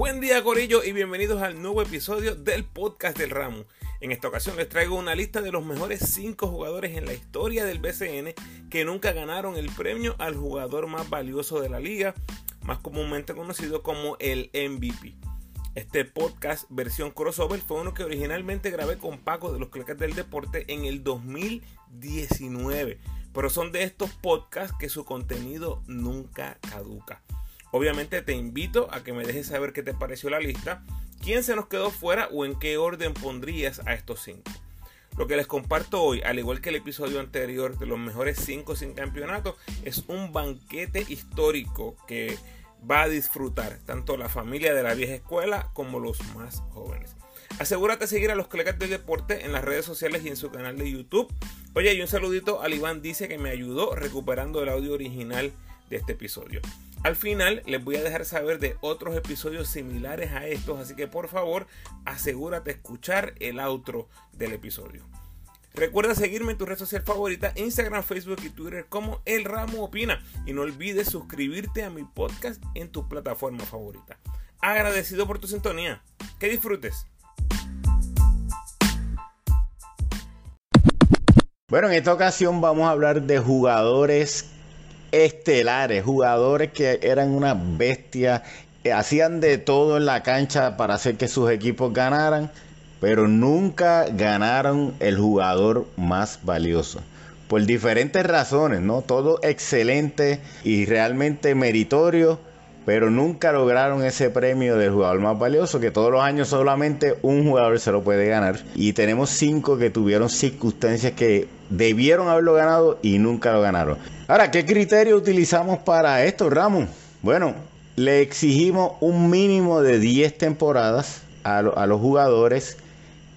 Buen día Corillo y bienvenidos al nuevo episodio del podcast del Ramo. En esta ocasión les traigo una lista de los mejores 5 jugadores en la historia del BCN que nunca ganaron el premio al jugador más valioso de la liga, más comúnmente conocido como el MVP. Este podcast versión crossover fue uno que originalmente grabé con Paco de los Clecas del Deporte en el 2019, pero son de estos podcasts que su contenido nunca caduca. Obviamente te invito a que me dejes saber qué te pareció la lista, quién se nos quedó fuera o en qué orden pondrías a estos 5. Lo que les comparto hoy, al igual que el episodio anterior de los mejores 5 sin campeonato, es un banquete histórico que va a disfrutar tanto la familia de la vieja escuela como los más jóvenes. Asegúrate de seguir a los colegas del deporte en las redes sociales y en su canal de YouTube. Oye, y un saludito al Iván dice que me ayudó recuperando el audio original de este episodio. Al final les voy a dejar saber de otros episodios similares a estos, así que por favor asegúrate de escuchar el outro del episodio. Recuerda seguirme en tu red social favorita, Instagram, Facebook y Twitter como El Ramo Opina. Y no olvides suscribirte a mi podcast en tu plataforma favorita. Agradecido por tu sintonía. Que disfrutes. Bueno, en esta ocasión vamos a hablar de jugadores estelares, jugadores que eran una bestia, hacían de todo en la cancha para hacer que sus equipos ganaran, pero nunca ganaron el jugador más valioso. Por diferentes razones, ¿no? Todo excelente y realmente meritorio, pero nunca lograron ese premio del jugador más valioso, que todos los años solamente un jugador se lo puede ganar. Y tenemos cinco que tuvieron circunstancias que debieron haberlo ganado y nunca lo ganaron. Ahora, ¿qué criterio utilizamos para esto, Ramos? Bueno, le exigimos un mínimo de 10 temporadas a, los jugadores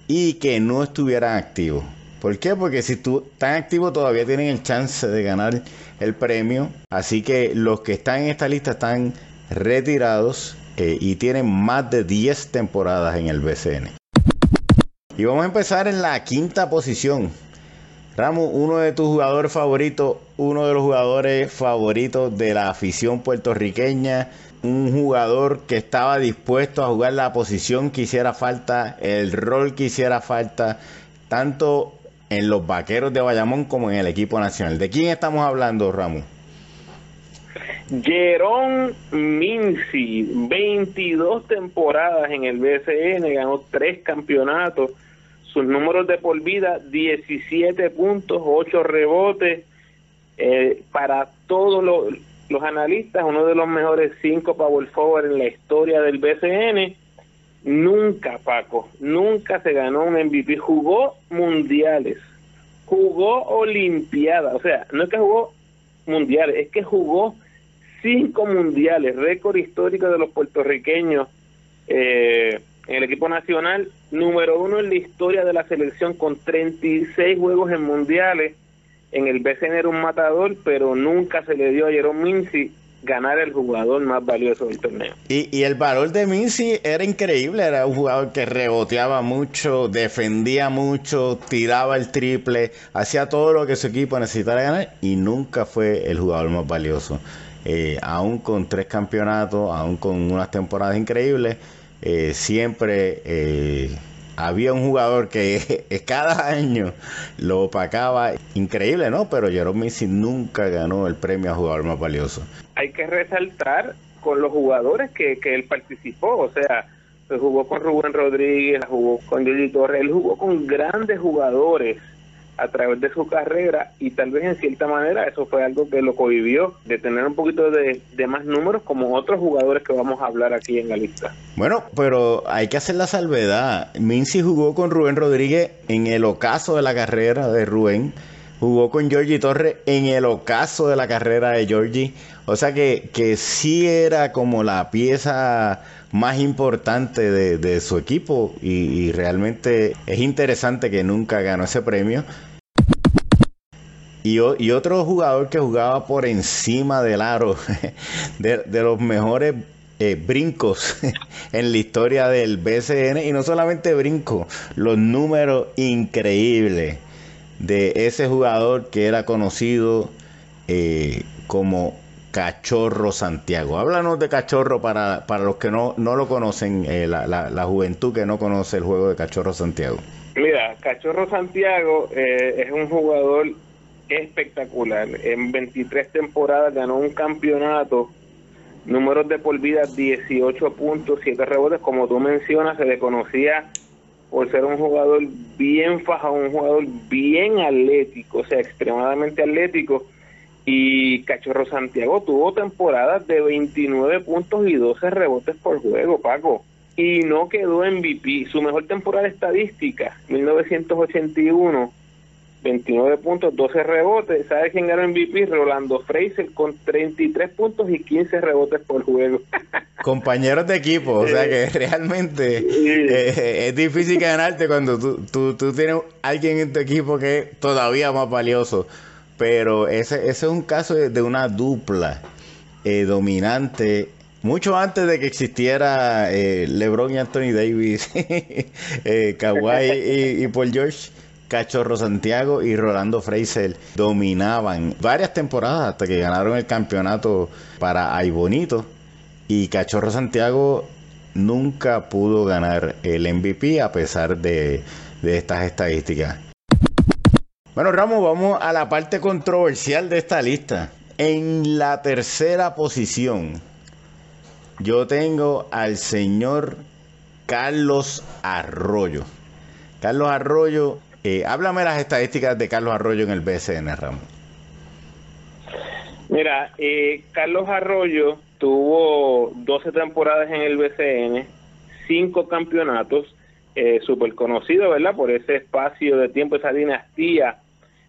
y que no estuvieran activos. ¿Por qué? Porque si tú, están activos todavía tienen el chance de ganar el premio. Así que los que están en esta lista están retirados eh, y tienen más de 10 temporadas en el BCN. Y vamos a empezar en la quinta posición. Ramos, uno de tus jugadores favoritos, uno de los jugadores favoritos de la afición puertorriqueña, un jugador que estaba dispuesto a jugar la posición que hiciera falta, el rol que hiciera falta, tanto en los vaqueros de Bayamón como en el equipo nacional. ¿De quién estamos hablando, Ramos? Jerón Minci, 22 temporadas en el BCN, ganó tres campeonatos sus números de por vida, 17 puntos, 8 rebotes. Eh, para todos los, analistas, uno de los mejores 5 power forward en la historia del BCN. Nunca, Paco, nunca se ganó un MVP. Jugó mundiales, jugó olimpiadas. O sea, no es que jugó mundiales, es que jugó cinco mundiales, récord histórico de los puertorriqueños. Eh, en el equipo nacional, número uno en la historia de la selección con 36 juegos en mundiales. En el BCN era un matador, pero nunca se le dio a Jerome Minci ganar el jugador más valioso del torneo. Y, el valor de Minci era increíble, era un jugador que reboteaba mucho, defendía mucho, tiraba el triple, hacía todo lo que su equipo necesitara ganar y nunca fue el jugador más valioso. Eh, aún con tres campeonatos, aún con unas temporadas increíbles, eh, siempre eh, había un jugador que cada año lo opacaba. Increíble, ¿no? Pero Jerome Messi nunca ganó el premio a jugador más valioso. Hay que resaltar con los jugadores que, él participó, o sea, jugó con Rubén Rodríguez, jugó con Jordi Torres, él jugó con grandes jugadores a través de su carrera y tal vez en cierta manera eso fue algo que lo cohibió de tener un poquito de, más números como otros jugadores que vamos a hablar aquí en la lista. Bueno, pero hay que hacer la salvedad. Mincy jugó con Rubén Rodríguez en el ocaso de la carrera de Rubén. Jugó con Georgie Torres en el ocaso de la carrera de Georgie. O sea que, que sí era como la pieza más importante de, su equipo y, realmente es interesante que nunca ganó ese premio. Y, otro jugador que jugaba por encima del aro, de, los mejores eh, brincos en la historia del BCN, y no solamente brinco, los números increíbles de ese jugador que era conocido eh, como Cachorro Santiago. Háblanos de Cachorro para, para los que no, no lo conocen, eh, la, la, juventud que no conoce el juego de Cachorro Santiago. Mira, Cachorro Santiago eh, es un jugador espectacular. En 23 temporadas ganó un campeonato, números de por vida 18 puntos, 7 rebotes. Como tú mencionas, se le conocía por ser un jugador bien fajado, un jugador bien atlético, o sea, extremadamente atlético y Cachorro Santiago tuvo temporadas de 29 puntos y 12 rebotes por juego, Paco. Y no quedó MVP. Su mejor temporada estadística, 1981, 29 puntos, 12 rebotes. ¿Sabe quién ganó MVP? Rolando Fraser con 33 puntos y 15 rebotes por juego. Compañeros de equipo, o sea que realmente eh, es difícil ganarte cuando tú, tú, tú tienes alguien en tu equipo que es todavía más valioso pero ese, ese es un caso de, una dupla eh, dominante mucho antes de que existiera eh, LeBron y Anthony Davis, eh, Kawhi y, Paul George, Cachorro Santiago y Rolando Fraser dominaban varias temporadas hasta que ganaron el campeonato para Ay Bonito. Y Cachorro Santiago nunca pudo ganar el MVP a pesar de, de estas estadísticas. Bueno, Ramos, vamos a la parte controversial de esta lista. En la tercera posición, yo tengo al señor Carlos Arroyo. Carlos Arroyo, eh, háblame las estadísticas de Carlos Arroyo en el BCN, Ramos. Mira, eh, Carlos Arroyo tuvo 12 temporadas en el BCN, 5 campeonatos, eh, súper conocido, ¿verdad? Por ese espacio de tiempo, esa dinastía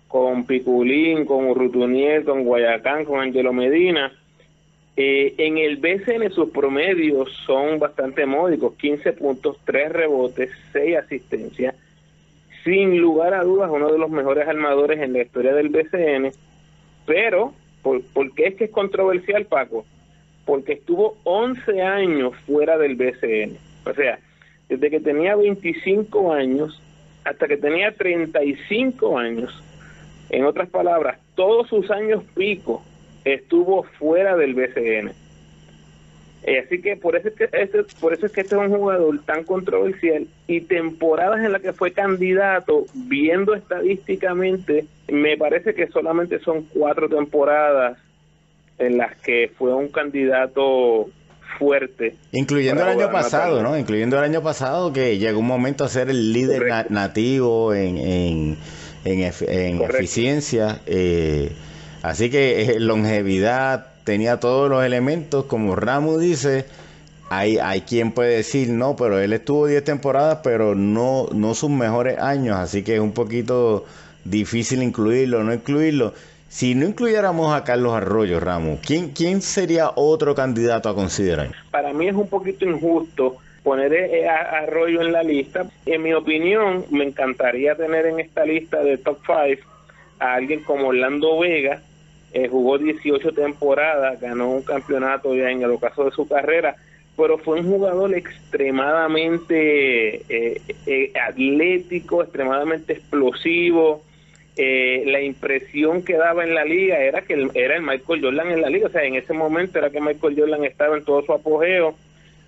con Piculín, con Urrutuniel, con Guayacán, con Angelo Medina. Eh, en el BCN sus promedios son bastante módicos, 15 puntos, 3 rebotes, 6 asistencias. Sin lugar a dudas, uno de los mejores armadores en la historia del BCN. Pero, ¿por, ¿por qué es que es controversial, Paco? Porque estuvo 11 años fuera del BCN. O sea, desde que tenía 25 años hasta que tenía 35 años, en otras palabras, todos sus años pico estuvo fuera del BCN. Eh, así que por eso es que este, por eso es que este es un jugador tan controversial y temporadas en las que fue candidato, viendo estadísticamente, me parece que solamente son cuatro temporadas en las que fue un candidato fuerte. Incluyendo el año pasado, ¿no? Incluyendo el año pasado que llegó un momento a ser el líder nativo en en, eficiencia. Eh, así que eh, longevidad tenía todos los elementos, como Ramu dice. Hay, hay quien puede decir, no, pero él estuvo 10 temporadas, pero no, no sus mejores años, así que es un poquito difícil incluirlo, no incluirlo. Si no incluyéramos a Carlos Arroyo, Ramu, ¿quién, ¿quién sería otro candidato a considerar? Para mí es un poquito injusto poner eh, a Arroyo en la lista. En mi opinión, me encantaría tener en esta lista de top 5 a alguien como Orlando Vega, eh, jugó 18 temporadas, ganó un campeonato ya en el ocaso de su carrera, pero fue un jugador extremadamente eh, atlético, extremadamente explosivo. la impresión que daba en la liga era que era el Michael Jordan en la liga, o sea, en ese momento era que Michael Jordan estaba en todo su apogeo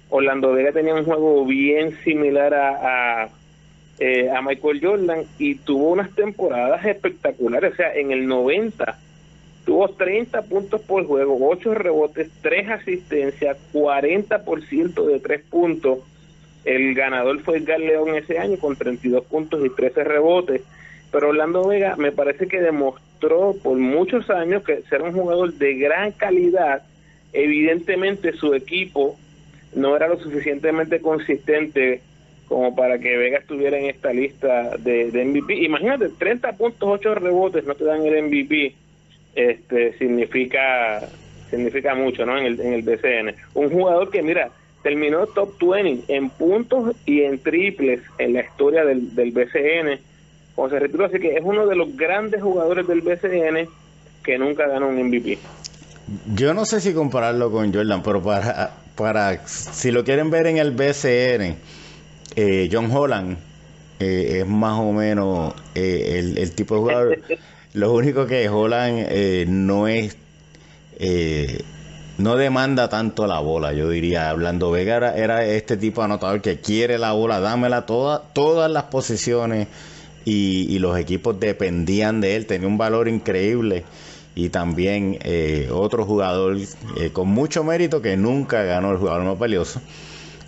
Orlando Vega tenía un juego bien similar a, eh, a, Michael Jordan y tuvo unas temporadas espectaculares. O sea, en el 90 tuvo 30 puntos por juego, 8 rebotes, 3 asistencias, 40% de 3 puntos. El ganador fue Edgar ese año con 32 puntos y 13 rebotes. Pero Orlando Vega me parece que demostró por muchos años que ser un jugador de gran calidad. Evidentemente su equipo no era lo suficientemente consistente como para que Vega estuviera en esta lista de, MVP. Imagínate, 30 puntos, 8 rebotes no te dan el MVP, este significa significa mucho ¿no? en, el, en el BCN. Un jugador que, mira, terminó top 20 en puntos y en triples en la historia del, BCN. Como se así que es uno de los grandes jugadores del BCN que nunca ganó un MVP. Yo no sé si compararlo con Jordan, pero para para, si lo quieren ver en el BCN, eh, John Holland eh, es más o menos eh, el, tipo de jugador. Lo único que Holland no es eh, no demanda tanto la bola, yo diría. Hablando Vega era, este tipo de anotador que quiere la bola, dámela toda, todas las posiciones y, los equipos dependían de él, tenía un valor increíble. Y también eh, otro jugador eh, con mucho mérito que nunca ganó el jugador más valioso.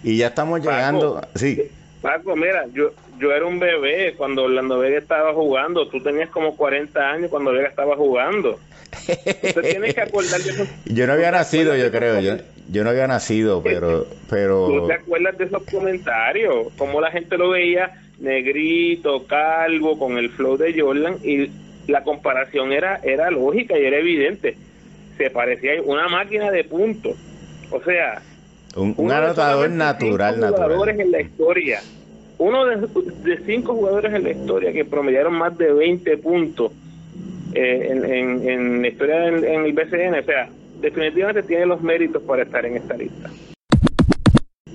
Y ya estamos llegando. Sí. Paco, mira, yo, yo era un bebé cuando Orlando Vega estaba jugando. Tú tenías como 40 años cuando Vega estaba jugando. Yo no había nacido, yo creo. Yo, yo no había nacido, pero, pero. ¿Tú te acuerdas de esos comentarios? Cómo la gente lo veía negrito, calvo, con el flow de Jordan y la comparación era era lógica y era evidente. Se parecía una máquina de puntos. O sea, un, anotador natural, natural. Jugadores en la historia. Uno de, de cinco jugadores en la historia que promediaron más de 20 puntos eh, en, en, la historia en, el BCN. O sea, definitivamente tiene los méritos para estar en esta lista.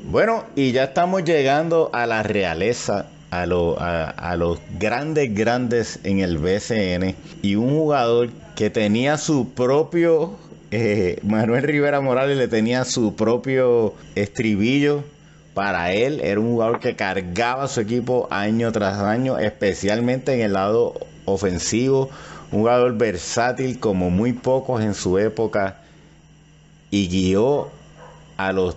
Bueno, y ya estamos llegando a la realeza, a, los grandes, grandes en el BCN. Y un jugador que tenía su propio, eh, Manuel Rivera Morales le tenía su propio estribillo. Para él era un jugador que cargaba su equipo año tras año, especialmente en el lado ofensivo un jugador versátil como muy pocos en su época y guió a los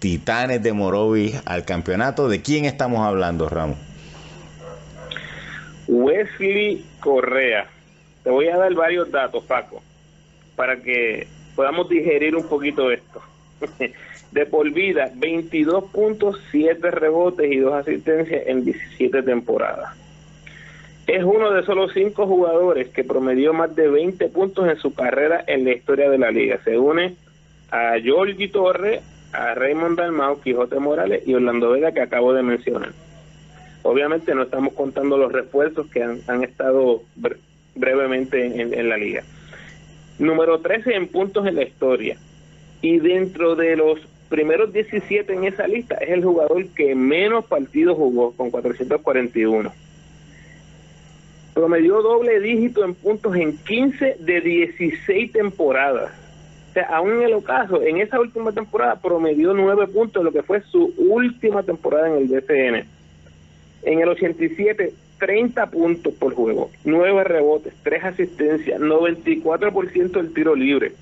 Titanes de Morovis al campeonato. ¿De quién estamos hablando, Ramos? Wesley Correa. Te voy a dar varios datos, Paco, para que podamos digerir un poquito esto. De por vida, 22.7 rebotes y dos asistencias en 17 temporadas. Es uno de solo cinco jugadores que promedió más de 20 puntos en su carrera en la historia de la liga. Se une a Jordi Torre, a Raymond Dalmau, Quijote Morales y Orlando Vega que acabo de mencionar. Obviamente no estamos contando los refuerzos que han, estado brevemente en, en, la liga. Número 13 en puntos en la historia. Y dentro de los primeros 17 en esa lista es el jugador que menos partidos jugó, con 441 promedió doble dígito en puntos en 15 de 16 temporadas. O sea, aún en el ocaso, en esa última temporada promedió 9 puntos, lo que fue su última temporada en el DCN. En el 87, 30 puntos por juego, 9 rebotes, 3 asistencias, 94% del tiro libre.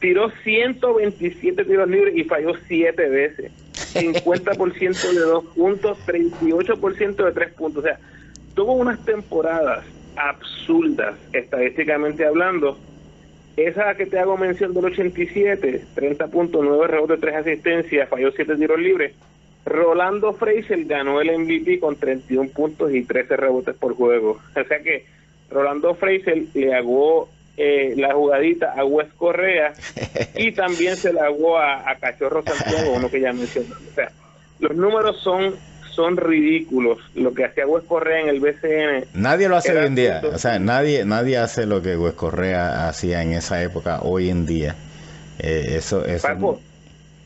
Tiró 127 tiros libres y falló 7 veces. 50% de 2 puntos, 38% de 3 puntos. O sea, tuvo unas temporadas absurdas, estadísticamente hablando. Esa que te hago mención del 87, 30.9 rebotes, 3 asistencias, falló 7 tiros libres. Rolando Fraser ganó el MVP con 31 puntos y 13 rebotes por juego. O sea que Rolando Fraser le hago eh, la jugadita a Wes Correa y también se la hago a, a Cachorro Santiago, uno que ya mencioné. O sea, los números son son ridículos. Lo que hacía Wes Correa en el BCN. Nadie lo hace hoy en día. O sea, nadie, nadie hace lo que Wes Correa hacía en esa época hoy en día. Eh, eso, eso... Paco,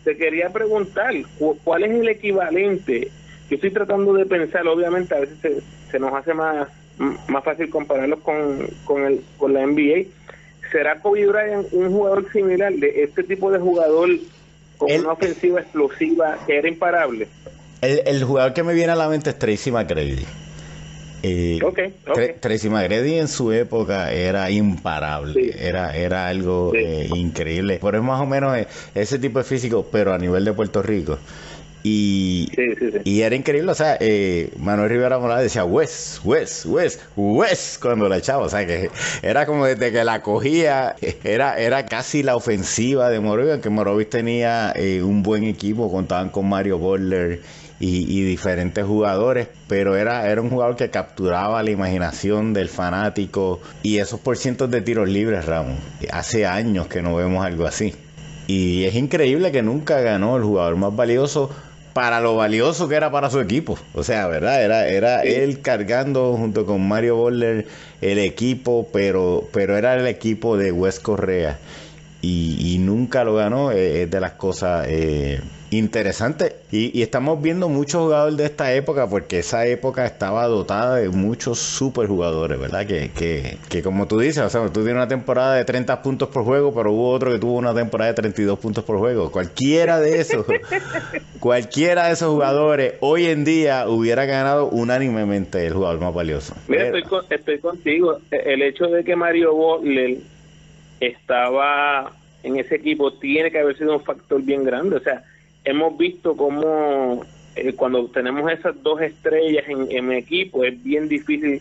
te quería preguntar, ¿cuál es el equivalente? Yo estoy tratando de pensar, obviamente a veces se, nos hace más, más fácil compararlos con, con, el, con la NBA. ¿Será Kobe Bryant un jugador similar de este tipo de jugador con una ofensiva explosiva que era imparable? El, jugador que me viene a la mente es Tracy McGrady. Eh, Tracy McGrady en su época era imparable, era, era algo eh, increíble. Por eso más o menos eh, ese tipo de físico, pero a nivel de Puerto Rico. Y, y era increíble, o sea, eh, Manuel Rivera Morales decía Wes, Wes, Wes, Wes cuando la echaba, o sea, que era como desde que la cogía, era, era casi la ofensiva de Morovis, que Morovis tenía un buen equipo, contaban con Mario Boller y, diferentes jugadores, pero era, era un jugador que capturaba la imaginación del fanático y esos por cientos de tiros libres, Ramón. Hace años que no vemos algo así. Y es increíble que nunca ganó el jugador más valioso para lo valioso que era para su equipo. O sea, ¿verdad? Era, era él cargando junto con Mario Boller el equipo, pero, pero era el equipo de Wes Correa. Y, nunca lo ganó. Eh, es de las cosas eh, Interesante. Y, estamos viendo muchos jugadores de esta época porque esa época estaba dotada de muchos super jugadores, ¿verdad? Que, que, que como tú dices, o sea, tú tienes una temporada de 30 puntos por juego, pero hubo otro que tuvo una temporada de 32 puntos por juego. Cualquiera de esos, cualquiera de esos jugadores hoy en día hubiera ganado unánimemente el jugador más valioso. Mira, estoy, estoy contigo. E, el hecho de que Mario Butler estaba en ese equipo tiene que haber sido un factor bien grande. O sea, hemos visto cómo eh, cuando tenemos esas dos estrellas en, en equipo es bien difícil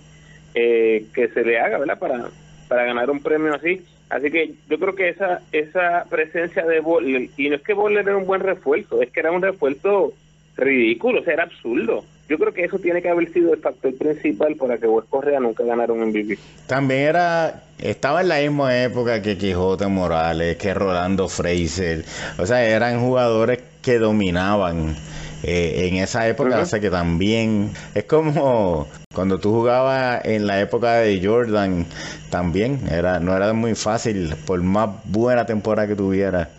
eh, que se le haga, ¿verdad? Para, para ganar un premio así. Así que yo creo que esa esa presencia de Boller, y no es que Boller era un buen refuerzo, es que era un refuerzo ridículo, era absurdo. Yo creo que eso tiene que haber sido el factor principal para que West Correa nunca ganara un MVP. También era, estaba en la misma época que Quijote Morales, que Rolando Fraser, o sea, eran jugadores que dominaban eh, en esa época, o sea que también es como cuando tú jugabas en la época de Jordan, también era no era muy fácil, por más buena temporada que tuviera,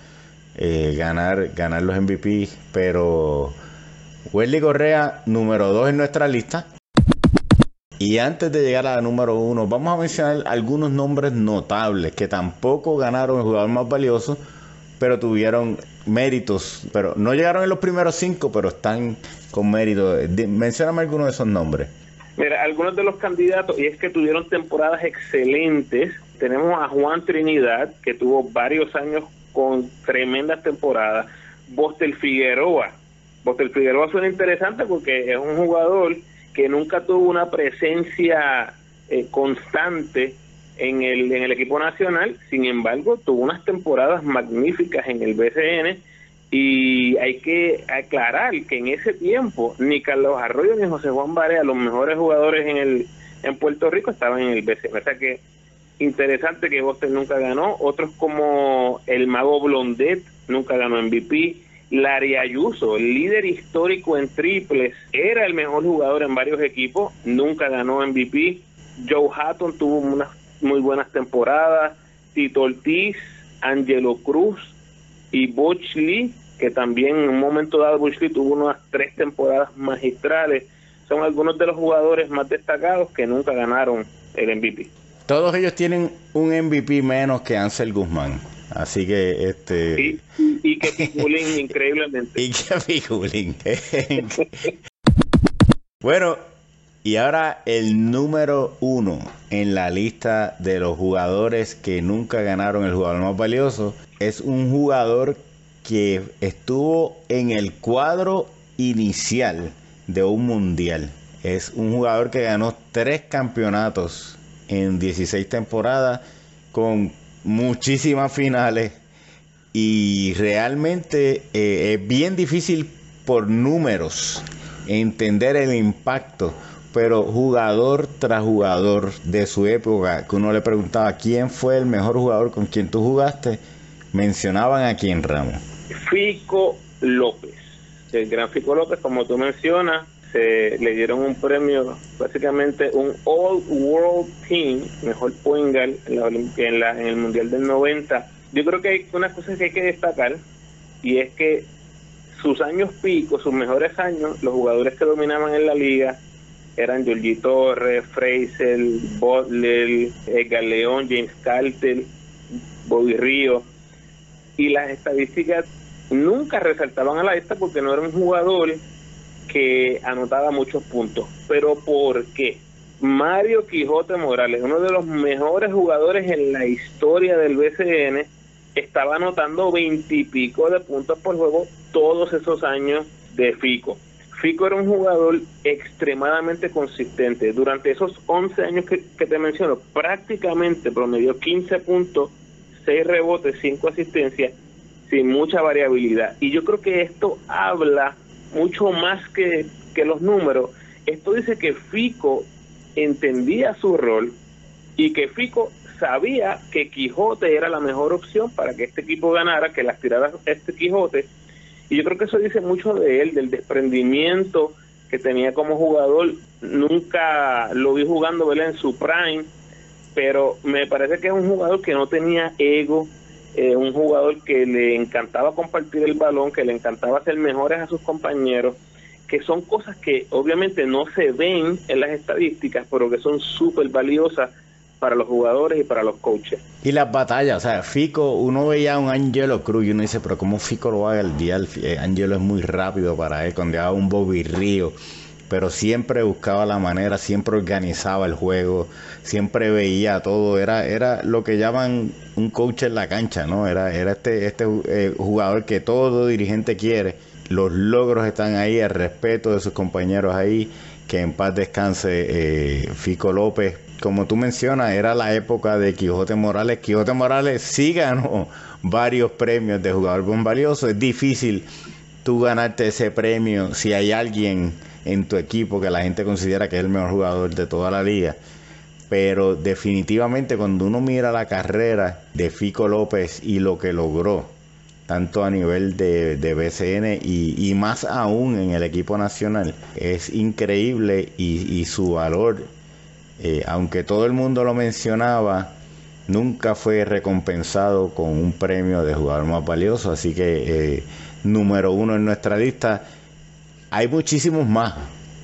eh, ganar, ganar los MVP, pero Wesley Correa, número 2 en nuestra lista. Y antes de llegar a la número 1, vamos a mencionar algunos nombres notables que tampoco ganaron el jugador más valioso, pero tuvieron méritos, pero no llegaron en los primeros cinco, pero están con mérito. Mencióname algunos de esos nombres. Mira, algunos de los candidatos, y es que tuvieron temporadas excelentes. Tenemos a Juan Trinidad, que tuvo varios años con tremendas temporadas. Bostel Figueroa, el Figueroa suena interesante porque es un jugador que nunca tuvo una presencia eh, constante en el, en el equipo nacional, sin embargo tuvo unas temporadas magníficas en el BCN y hay que aclarar que en ese tiempo ni Carlos Arroyo ni José Juan Barea, los mejores jugadores en el en Puerto Rico, estaban en el BCN. O sea que interesante que Boston nunca ganó, otros como el Mago Blondet nunca ganó MVP, Larry Ayuso, el líder histórico en triples, era el mejor jugador en varios equipos, nunca ganó MVP. Joe Hatton tuvo unas muy buenas temporadas. Tito Ortiz, Angelo Cruz y Butch Lee, que también en un momento dado Butch Lee tuvo unas tres temporadas magistrales. Son algunos de los jugadores más destacados que nunca ganaron el MVP. Todos ellos tienen un MVP menos que Ansel Guzmán. Así que este. Y, que figulín increíblemente. Y que figulín. bueno, y ahora el número uno en la lista de los jugadores que nunca ganaron el jugador más valioso es un jugador que estuvo en el cuadro inicial de un mundial. Es un jugador que ganó tres campeonatos en 16 temporadas con muchísimas finales y realmente eh, es bien difícil por números entender el impacto, pero jugador tras jugador de su época, que uno le preguntaba quién fue el mejor jugador con quien tú jugaste, mencionaban a quién Ramos. Fico López, el gran Fico López, como tú mencionas, se le dieron un premio, básicamente un All World Team, mejor point en, la, en, el Mundial del 90. Yo creo que hay una cosa que hay que destacar y es que sus años picos, sus mejores años, los jugadores que dominaban en la liga eran Giorgi Torres, Fraser, Butler, Edgar León, James Carter, Bobby Río. Y las estadísticas nunca resaltaban a la esta porque no era un jugador que anotaba muchos puntos. Pero ¿por qué? Mario Quijote Morales, uno de los mejores jugadores en la historia del BCN, estaba anotando veintipico de puntos por juego todos esos años de Fico. Fico era un jugador extremadamente consistente. Durante esos 11 años que, te menciono, prácticamente promedió 15 puntos, 6 rebotes, 5 asistencias, sin mucha variabilidad. Y yo creo que esto habla mucho más que, que los números. Esto dice que Fico entendía su rol y que Fico sabía que Quijote era la mejor opción para que este equipo ganara, que las tirara este Quijote. Y yo creo que eso dice mucho de él, del desprendimiento que tenía como jugador. Nunca lo vi jugando en su prime, pero me parece que es un jugador que no tenía ego, eh, un jugador que le encantaba compartir el balón, que le encantaba ser mejores a sus compañeros, que son cosas que obviamente no se ven en las estadísticas, pero que son súper valiosas para los jugadores y para los coaches. Y las batallas, o sea, Fico, uno veía a un Angelo Cruz y uno dice, pero ¿cómo Fico lo va a el día? Eh, Angelo es muy rápido para él, cuando daba un Bobby Río, pero siempre buscaba la manera, siempre organizaba el juego, siempre veía todo, era, era lo que llaman un coach en la cancha, ¿no? Era, era este, este eh, jugador que todo dirigente quiere, los logros están ahí, el respeto de sus compañeros ahí, que en paz descanse eh, Fico López, como tú mencionas, era la época de Quijote Morales. Quijote Morales sí ganó varios premios de jugador buen valioso. Es difícil tú ganarte ese premio si hay alguien en tu equipo que la gente considera que es el mejor jugador de toda la liga. Pero definitivamente cuando uno mira la carrera de Fico López y lo que logró, tanto a nivel de, BCN y, más aún en el equipo nacional, es increíble y su valor eh, aunque todo el mundo lo mencionaba, nunca fue recompensado con un premio de jugador más valioso, así que eh, número uno en nuestra lista. Hay muchísimos más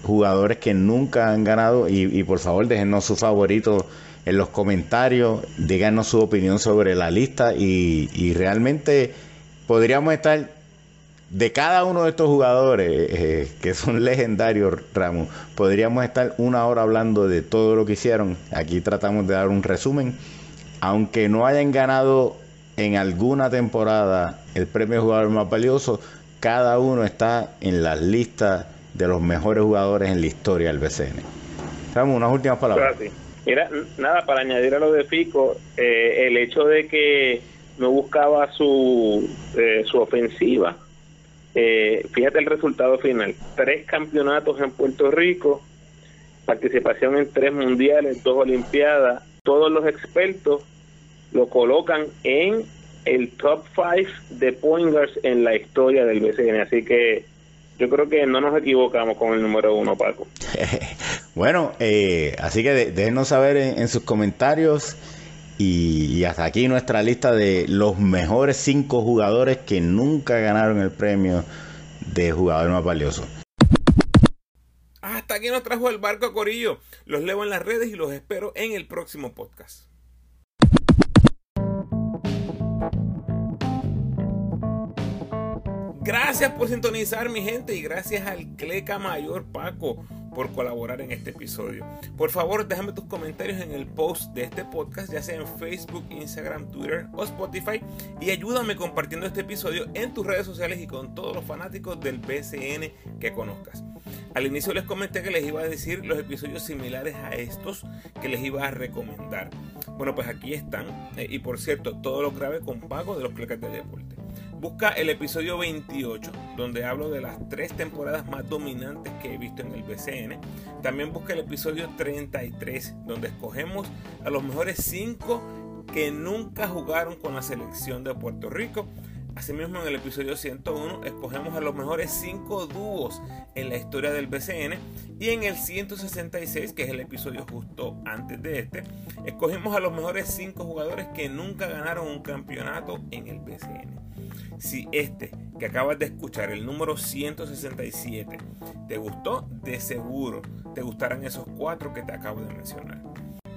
jugadores que nunca han ganado y, por favor déjenos su favorito en los comentarios, díganos su opinión sobre la lista y, y realmente podríamos estar de cada uno de estos jugadores eh, que son legendarios, Ramos, podríamos estar una hora hablando de todo lo que hicieron. Aquí tratamos de dar un resumen. Aunque no hayan ganado en alguna temporada el premio jugador más valioso, cada uno está en las listas de los mejores jugadores en la historia del BCN. Ramos, unas últimas palabras. Mira, nada, para añadir a lo de Fico, eh, el hecho de que no buscaba su, eh, su ofensiva, eh, fíjate el resultado final. Tres campeonatos en Puerto Rico, participación en tres mundiales, dos olimpiadas. Todos los expertos lo colocan en el top five de pointers en la historia del BCN. Así que yo creo que no nos equivocamos con el número uno, Paco. bueno, eh, así que déjenos saber en sus comentarios y, hasta aquí nuestra lista de los mejores cinco jugadores que nunca ganaron el premio de jugador más valioso. Hasta aquí nos trajo el barco Corillo. Los leo en las redes y los espero en el próximo podcast. Gracias por sintonizar mi gente y gracias al Cleca Mayor Paco por colaborar en este episodio. Por favor, déjame tus comentarios en el post de este podcast, ya sea en Facebook, Instagram, Twitter o Spotify, y ayúdame compartiendo este episodio en tus redes sociales y con todos los fanáticos del BCN que conozcas. Al inicio les comenté que les iba a decir los episodios similares a estos que les iba a recomendar. Bueno, pues aquí están. Eh, y por cierto, todo lo grabé con pago de los clecas de deporte. Busca el episodio 28, donde hablo de las tres temporadas más dominantes que he visto en el BCN. También busca el episodio 33, donde escogemos a los mejores 5 que nunca jugaron con la selección de Puerto Rico. Asimismo, en el episodio 101 escogemos a los mejores 5 dúos en la historia del BCN. Y en el 166, que es el episodio justo antes de este, escogemos a los mejores 5 jugadores que nunca ganaron un campeonato en el BCN. Si este que acabas de escuchar, el número 167, te gustó, de seguro te gustarán esos cuatro que te acabo de mencionar.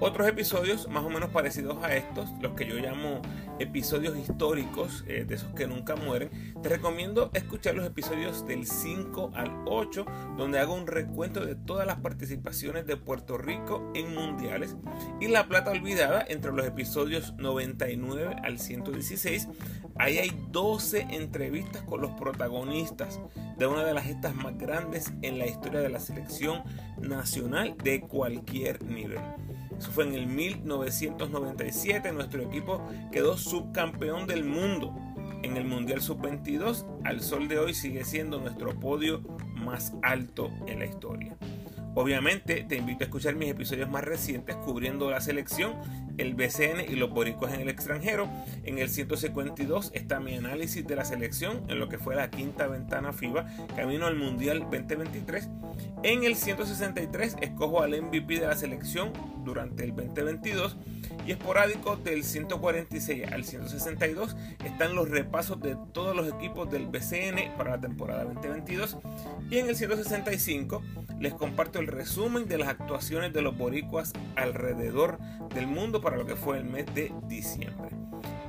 Otros episodios más o menos parecidos a estos, los que yo llamo episodios históricos, eh, de esos que nunca mueren, te recomiendo escuchar los episodios del 5 al 8, donde hago un recuento de todas las participaciones de Puerto Rico en mundiales y la plata olvidada entre los episodios 99 al 116. Ahí hay 12 entrevistas con los protagonistas de una de las gestas más grandes en la historia de la selección nacional de cualquier nivel. Eso fue en el 1997. Nuestro equipo quedó subcampeón del mundo en el Mundial Sub-22. Al sol de hoy sigue siendo nuestro podio más alto en la historia. Obviamente te invito a escuchar mis episodios más recientes cubriendo la selección el BCN y los boricuas en el extranjero. En el 152 está mi análisis de la selección en lo que fue la quinta ventana FIBA, camino al Mundial 2023. En el 163 escojo al MVP de la selección durante el 2022 y esporádico del 146 al 162 están los repasos de todos los equipos del BCN para la temporada 2022 y en el 165 les comparto el resumen de las actuaciones de los boricuas alrededor del mundo lo que fue el mes de diciembre.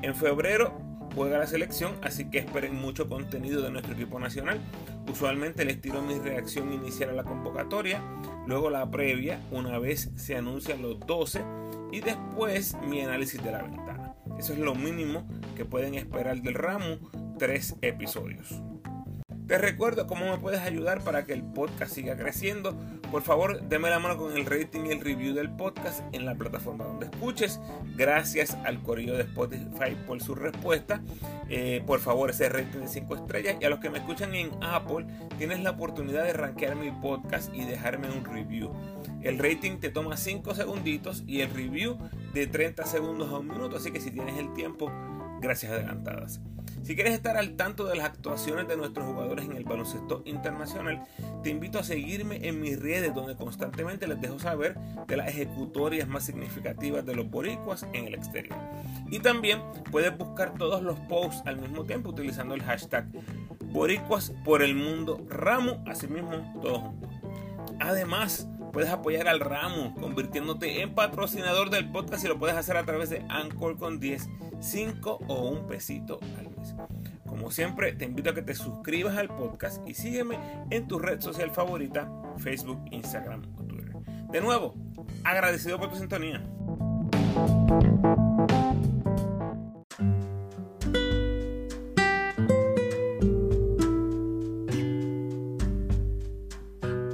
En febrero juega la selección, así que esperen mucho contenido de nuestro equipo nacional. Usualmente les tiro mi reacción inicial a la convocatoria, luego la previa, una vez se anuncian los 12, y después mi análisis de la ventana. Eso es lo mínimo que pueden esperar del ramo, tres episodios. Te recuerdo cómo me puedes ayudar para que el podcast siga creciendo. Por favor, déme la mano con el rating y el review del podcast en la plataforma donde escuches. Gracias al correo de Spotify por su respuesta. Eh, por favor, ese rating de 5 estrellas. Y a los que me escuchan en Apple, tienes la oportunidad de rankear mi podcast y dejarme un review. El rating te toma 5 segunditos y el review de 30 segundos a un minuto. Así que si tienes el tiempo, gracias adelantadas. Si quieres estar al tanto de las actuaciones de nuestros jugadores en el baloncesto internacional, te invito a seguirme en mis redes donde constantemente les dejo saber de las ejecutorias más significativas de los boricuas en el exterior. Y también puedes buscar todos los posts al mismo tiempo utilizando el hashtag boricuas por el mundo ramo, así mismo todos juntos. Además, puedes apoyar al ramo convirtiéndote en patrocinador del podcast y lo puedes hacer a través de Anchor con 10, 5 o un pesito al mes. Como siempre, te invito a que te suscribas al podcast y sígueme en tu red social favorita, Facebook, Instagram o Twitter. De nuevo, agradecido por tu sintonía.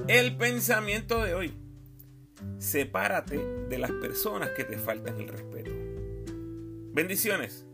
El pensamiento de hoy. Sepárate de las personas que te faltan el respeto. Bendiciones.